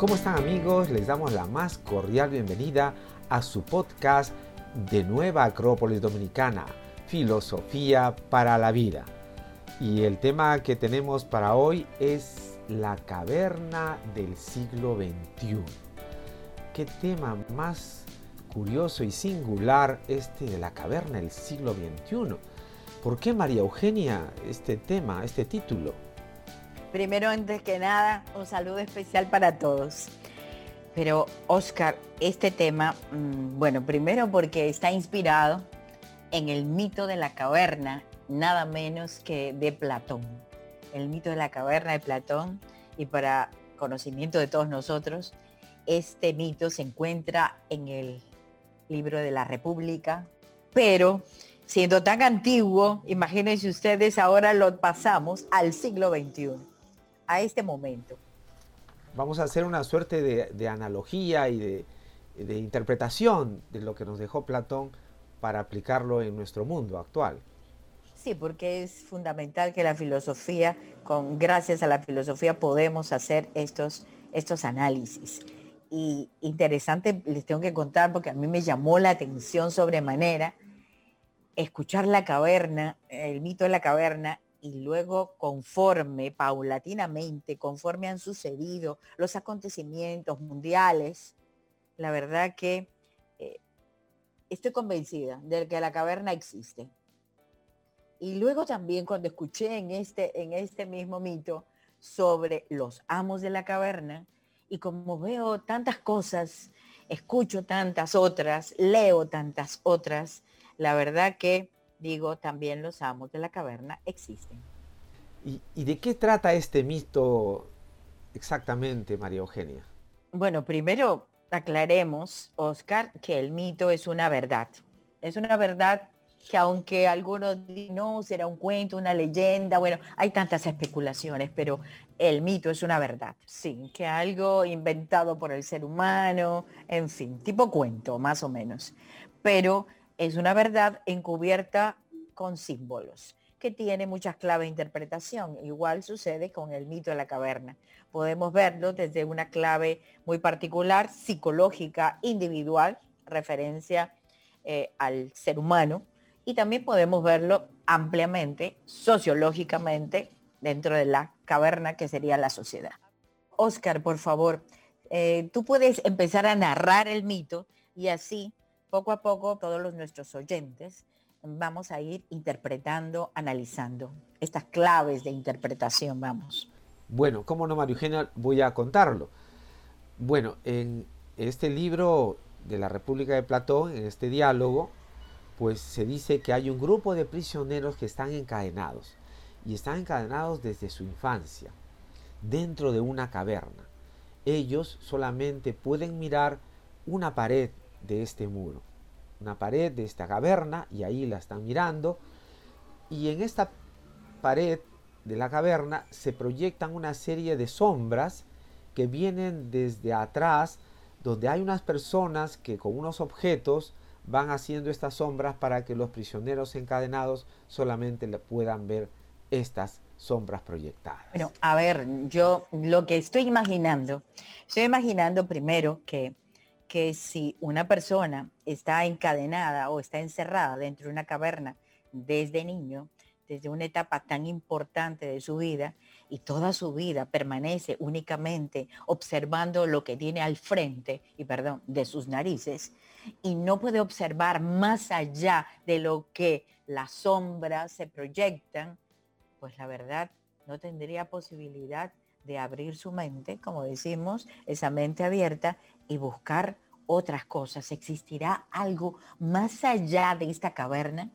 ¿Cómo están amigos? Les damos la más cordial bienvenida a su podcast de Nueva Acrópolis Dominicana, Filosofía para la Vida. Y el tema que tenemos para hoy es la caverna del siglo XXI. Qué tema más curioso y singular este de la caverna del siglo XXI. ¿Por qué María Eugenia este tema, este título? Primero, antes que nada, un saludo especial para todos. Pero, Oscar, este tema, mm, bueno, primero porque está inspirado en el mito de la caverna, nada menos que de Platón. El mito de la caverna de Platón, y para conocimiento de todos nosotros, este mito se encuentra en el libro de la República, pero siendo tan antiguo, imagínense ustedes, ahora lo pasamos al siglo XXI a este momento. Vamos a hacer una suerte de, analogía y de, interpretación de lo que nos dejó Platón para aplicarlo en nuestro mundo actual. Sí, porque es fundamental que la filosofía, con gracias a la filosofía podemos hacer estos, estos análisis. Y interesante, les tengo que contar, porque a mí me llamó la atención sobremanera, escuchar la caverna, el mito de la caverna, y luego conforme, paulatinamente, conforme han sucedido los acontecimientos mundiales, la verdad que eh, estoy convencida de que la caverna existe. Y luego también cuando escuché en este, en este mismo mito sobre los amos de la caverna, y como veo tantas cosas, escucho tantas otras, leo tantas otras, la verdad que digo, también los amos de la caverna existen. ¿Y, de qué trata este mito exactamente, María Eugenia? Bueno, primero aclaremos, Oscar, que el mito es una verdad. Es una verdad que aunque algunos digan, no, será un cuento, una leyenda, bueno, hay tantas especulaciones, pero el mito es una verdad, sí, que algo inventado por el ser humano, en fin, tipo cuento, más o menos. Pero es una verdad encubierta con símbolos, que tiene muchas claves de interpretación. Igual sucede con el mito de la caverna. Podemos verlo desde una clave muy particular, psicológica, individual, referencia eh, al ser humano, y también podemos verlo ampliamente, sociológicamente, dentro de la caverna que sería la sociedad. Oscar, por favor, eh, tú puedes empezar a narrar el mito y así poco a poco todos los, nuestros oyentes vamos a ir interpretando, analizando estas claves de interpretación, vamos. Bueno, ¿cómo no, María Eugenia? Voy a contarlo. Bueno, en este libro de la República de Platón, en este diálogo, pues se dice que hay un grupo de prisioneros que están encadenados y están encadenados desde su infancia, dentro de una caverna. Ellos solamente pueden mirar una pared de este muro, una pared de esta caverna, y ahí la están mirando. Y en esta pared de la caverna se proyectan una serie de sombras que vienen desde atrás, donde hay unas personas que con unos objetos van haciendo estas sombras para que los prisioneros encadenados solamente puedan ver estas sombras proyectadas. Bueno, a ver, yo lo que estoy imaginando, estoy imaginando primero que que si una persona está encadenada o está encerrada dentro de una caverna desde niño, desde una etapa tan importante de su vida y toda su vida permanece únicamente observando lo que tiene al frente y perdón, de sus narices y no puede observar más allá de lo que las sombras se proyectan, pues la verdad no tendría posibilidad de abrir su mente, como decimos, esa mente abierta y buscar otras cosas. ¿Existirá algo más allá de esta caverna?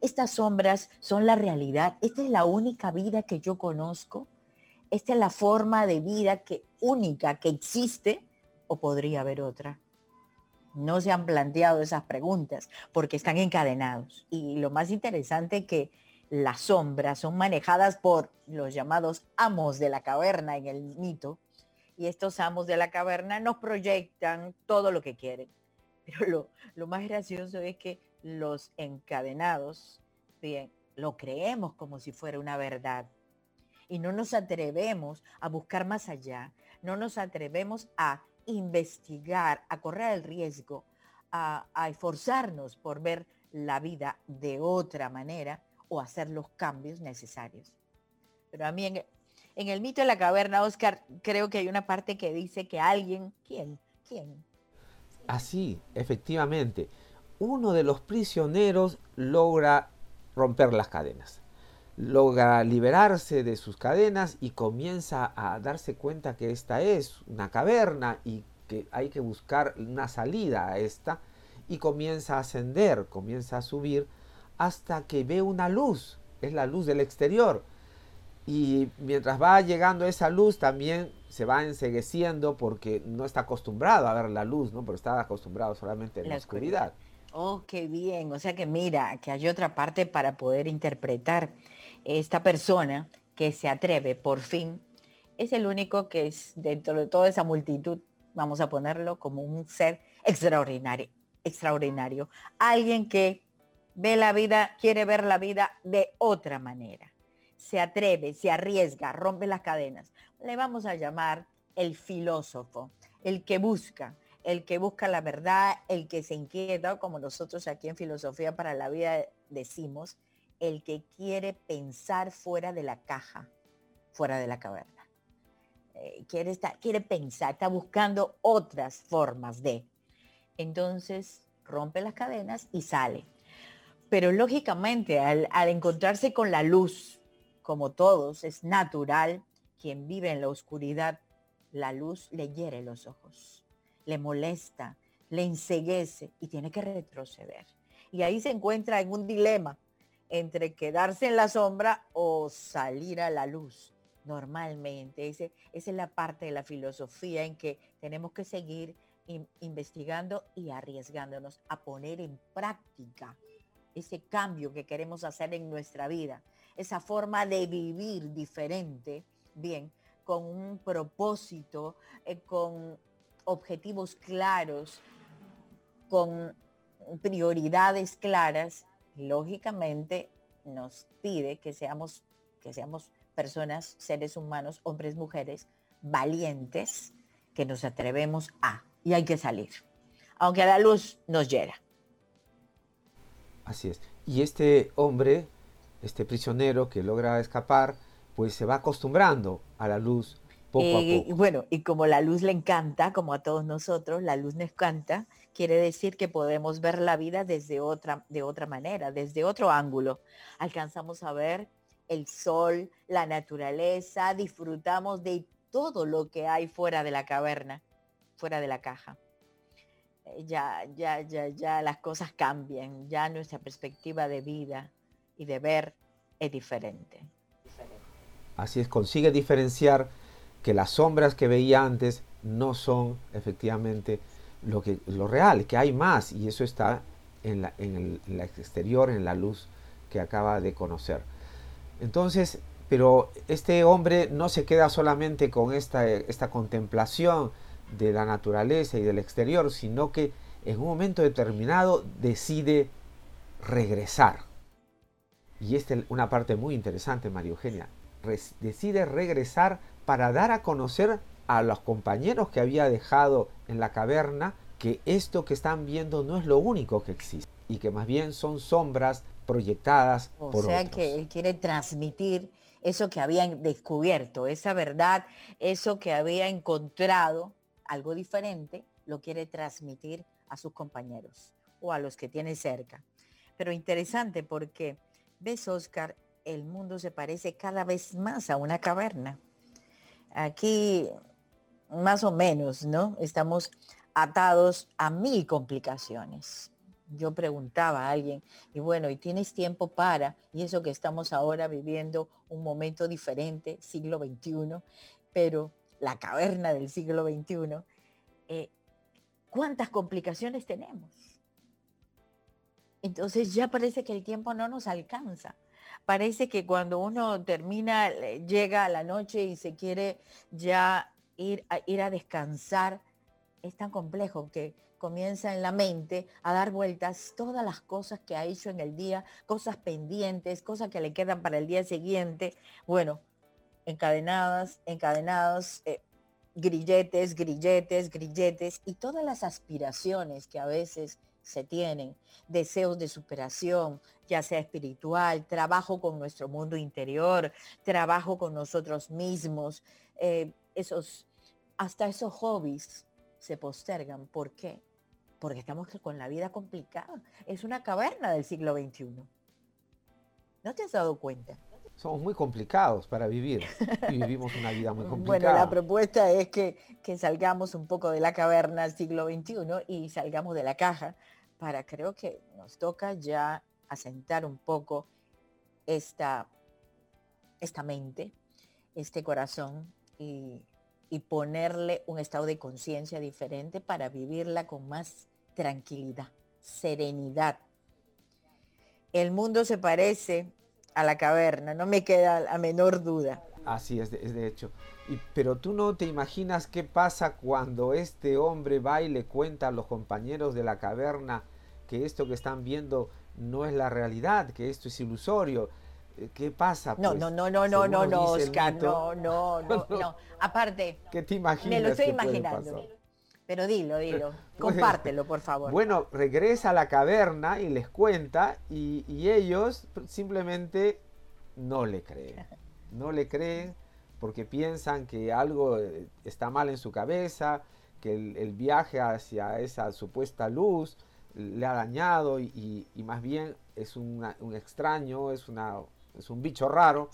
Estas sombras son la realidad. Esta es la única vida que yo conozco. Esta es la forma de vida que única que existe o podría haber otra. No se han planteado esas preguntas porque están encadenados. Y lo más interesante es que las sombras son manejadas por los llamados amos de la caverna en el mito y estos amos de la caverna nos proyectan todo lo que quieren. Pero lo, más gracioso es que los encadenados, bien, lo creemos como si fuera una verdad. y no nos atrevemos a buscar más allá, no nos atrevemos a investigar, a correr el riesgo, a, esforzarnos por ver la vida de otra manera o hacer los cambios necesarios. Pero a mí en, en el mito de la caverna, Oscar, creo que hay una parte que dice que alguien, ¿quién? ¿Quién? Así, efectivamente, uno de los prisioneros logra romper las cadenas logra liberarse de sus cadenas y comienza a darse cuenta que esta es una caverna y que hay que buscar una salida a esta y comienza a ascender, comienza a subir hasta que ve una luz, es la luz del exterior. Y mientras va llegando esa luz también se va ensegueciendo porque no está acostumbrado a ver la luz, ¿no? Pero está acostumbrado solamente a la, oscuridad. Oh, qué bien. O sea que mira, que hay otra parte para poder interpretar esta persona que se atreve por fin, es el único que es dentro de toda esa multitud, vamos a ponerlo como un ser extraordinario, extraordinario. Alguien que ve la vida, quiere ver la vida de otra manera. Se atreve, se arriesga, rompe las cadenas. Le vamos a llamar el filósofo, el que busca, el que busca la verdad, el que se inquieta, como nosotros aquí en Filosofía para la Vida decimos, el que quiere pensar fuera de la caja, fuera de la caverna. Eh, quiere, estar, quiere pensar, está buscando otras formas de. Entonces rompe las cadenas y sale. Pero lógicamente al, al encontrarse con la luz, como todos, es natural, quien vive en la oscuridad, la luz le hiere los ojos, le molesta, le enseguece y tiene que retroceder. Y ahí se encuentra en un dilema entre quedarse en la sombra o salir a la luz. Normalmente, esa es la parte de la filosofía en que tenemos que seguir investigando y arriesgándonos a poner en práctica ese cambio que queremos hacer en nuestra vida, esa forma de vivir diferente, bien, con un propósito, eh, con objetivos claros, con prioridades claras lógicamente nos pide que seamos, que seamos personas, seres humanos, hombres, mujeres, valientes, que nos atrevemos a, y hay que salir, aunque la luz nos llega. Así es. Y este hombre, este prisionero que logra escapar, pues se va acostumbrando a la luz poco a eh, poco. Bueno, y como la luz le encanta, como a todos nosotros, la luz nos encanta, quiere decir que podemos ver la vida desde otra, de otra manera, desde otro ángulo. Alcanzamos a ver el sol, la naturaleza, disfrutamos de todo lo que hay fuera de la caverna, fuera de la caja. Eh, ya, ya, ya, ya las cosas cambian, ya nuestra perspectiva de vida y de ver es diferente. Así es, consigue diferenciar que las sombras que veía antes no son efectivamente lo, que, lo real, que hay más y eso está en, la, en el exterior, en la luz que acaba de conocer. Entonces, pero este hombre no se queda solamente con esta, esta contemplación de la naturaleza y del exterior, sino que en un momento determinado decide regresar. Y esta es una parte muy interesante, María Eugenia. decide regresar para dar a conocer a los compañeros que había dejado en la caverna que esto que están viendo no es lo único que existe y que más bien son sombras proyectadas o por sea que él quiere transmitir eso que había descubierto, esa verdad, eso que había encontrado, algo diferente, lo quiere transmitir a sus compañeros o a los que tiene cerca. Pero interesante porque, ves, Oscar, el mundo se parece cada vez más a una caverna. Aquí más o menos, ¿no? Estamos atados a mil complicaciones. Yo preguntaba a alguien, y bueno, ¿y tienes tiempo para? Y eso que estamos ahora viviendo un momento diferente, siglo XXI, pero la caverna del siglo XXI, eh, ¿cuántas complicaciones tenemos? Entonces ya parece que el tiempo no nos alcanza. Parece que cuando uno termina, llega a la noche y se quiere ya ir a, ir a descansar es tan complejo que comienza en la mente a dar vueltas todas las cosas que ha hecho en el día, cosas pendientes, cosas que le quedan para el día siguiente. Bueno, encadenadas, encadenados, eh, grilletes, grilletes, grilletes y todas las aspiraciones que a veces se tienen, deseos de superación, ya sea espiritual, trabajo con nuestro mundo interior, trabajo con nosotros mismos, eh, esos, hasta esos hobbies se postergan. ¿Por qué? Porque estamos con la vida complicada. Es una caverna del siglo XXI. ¿No te has dado cuenta? Somos muy complicados para vivir y vivimos una vida muy complicada. Bueno, la propuesta es que, que salgamos un poco de la caverna del siglo XXI y salgamos de la caja para creo que nos toca ya asentar un poco esta, esta mente, este corazón y, y ponerle un estado de conciencia diferente para vivirla con más tranquilidad, serenidad. El mundo se parece a la caverna, no me queda la menor duda. Así es, de, hecho. Y, pero tú no te imaginas qué pasa cuando este hombre va y le cuenta a los compañeros de la caverna que esto que están viendo no es la realidad, que esto es ilusorio. Eh, ¿Qué pasa? no, no, no, no, no, no, no, Oscar, no, no, no, no. Aparte, ¿qué te imaginas? Me lo estoy imaginando. Pero dilo, dilo, compártelo, por favor. Bueno, regresa a la caverna y les cuenta y, y ellos simplemente no le creen. No le creen porque piensan que algo eh, está mal en su cabeza, que el, viaje hacia esa supuesta luz le ha dañado y, más bien es un extraño, es, una, es un bicho raro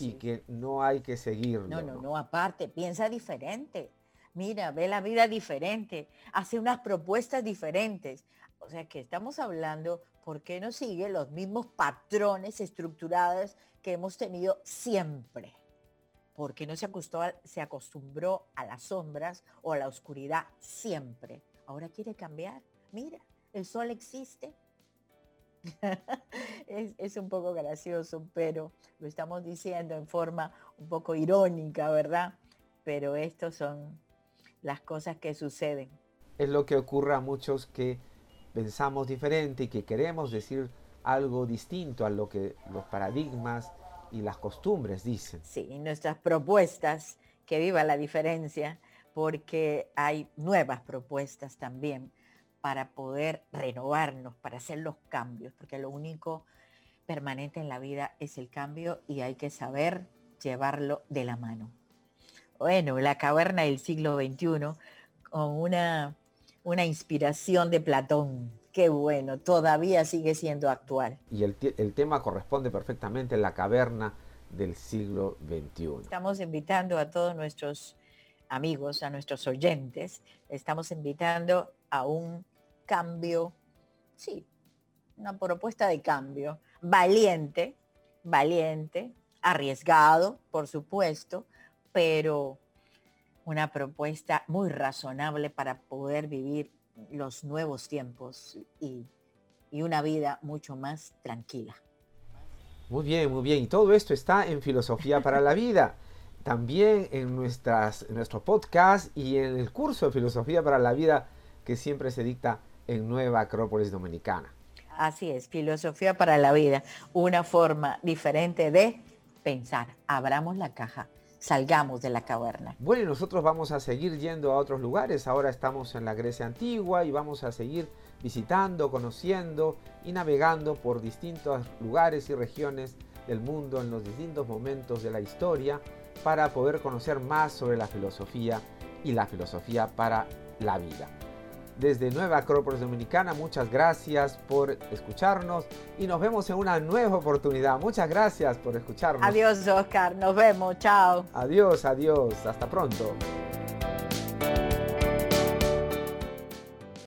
y que no hay que seguirlo. No, no, no, aparte, piensa diferente. Mira, ve la vida diferente, hace unas propuestas diferentes. O sea que estamos hablando, ¿por qué no sigue los mismos patrones estructurados que hemos tenido siempre? ¿Por qué no se acostumbró, se acostumbró a las sombras o a la oscuridad siempre? Ahora quiere cambiar. Mira, el sol existe. es, es, un poco gracioso, pero lo estamos diciendo en forma un poco irónica, ¿verdad? Pero estos son las cosas que suceden. Es lo que ocurre a muchos que pensamos diferente y que queremos decir algo distinto a lo que los paradigmas y las costumbres dicen. Sí, nuestras propuestas, que viva la diferencia, porque hay nuevas propuestas también para poder renovarnos, para hacer los cambios, porque lo único permanente en la vida es el cambio y hay que saber llevarlo de la mano bueno, la caverna del siglo XXI, con una, una inspiración de Platón. Qué bueno, todavía sigue siendo actual. Y el, el tema corresponde perfectamente a la caverna del siglo XXI. Estamos invitando a todos nuestros amigos, a nuestros oyentes, estamos invitando a un cambio, sí, una propuesta de cambio, valiente, valiente, arriesgado, por supuesto, pero una propuesta muy razonable para poder vivir los nuevos tiempos y, una vida mucho más tranquila. Muy bien, muy bien. Y todo esto está en Filosofía para la Vida. También en nuestras, nuestro podcast y en el curso de Filosofía para la Vida que siempre se dicta en Nueva Acrópolis Dominicana. Así es, Filosofía para la Vida. Una forma diferente de pensar. Abramos la caja salgamos de la caverna. Bueno, y nosotros vamos a seguir yendo a otros lugares. Ahora estamos en la Grecia antigua y vamos a seguir visitando, conociendo y navegando por distintos lugares y regiones del mundo en los distintos momentos de la historia para poder conocer más sobre la filosofía y la filosofía para la vida desde Nueva Acrópolis Dominicana. Muchas gracias por escucharnos y nos vemos en una nueva oportunidad. Muchas gracias por escucharnos. Adiós, Oscar. Nos vemos. Chao. Adiós, adiós. Hasta pronto.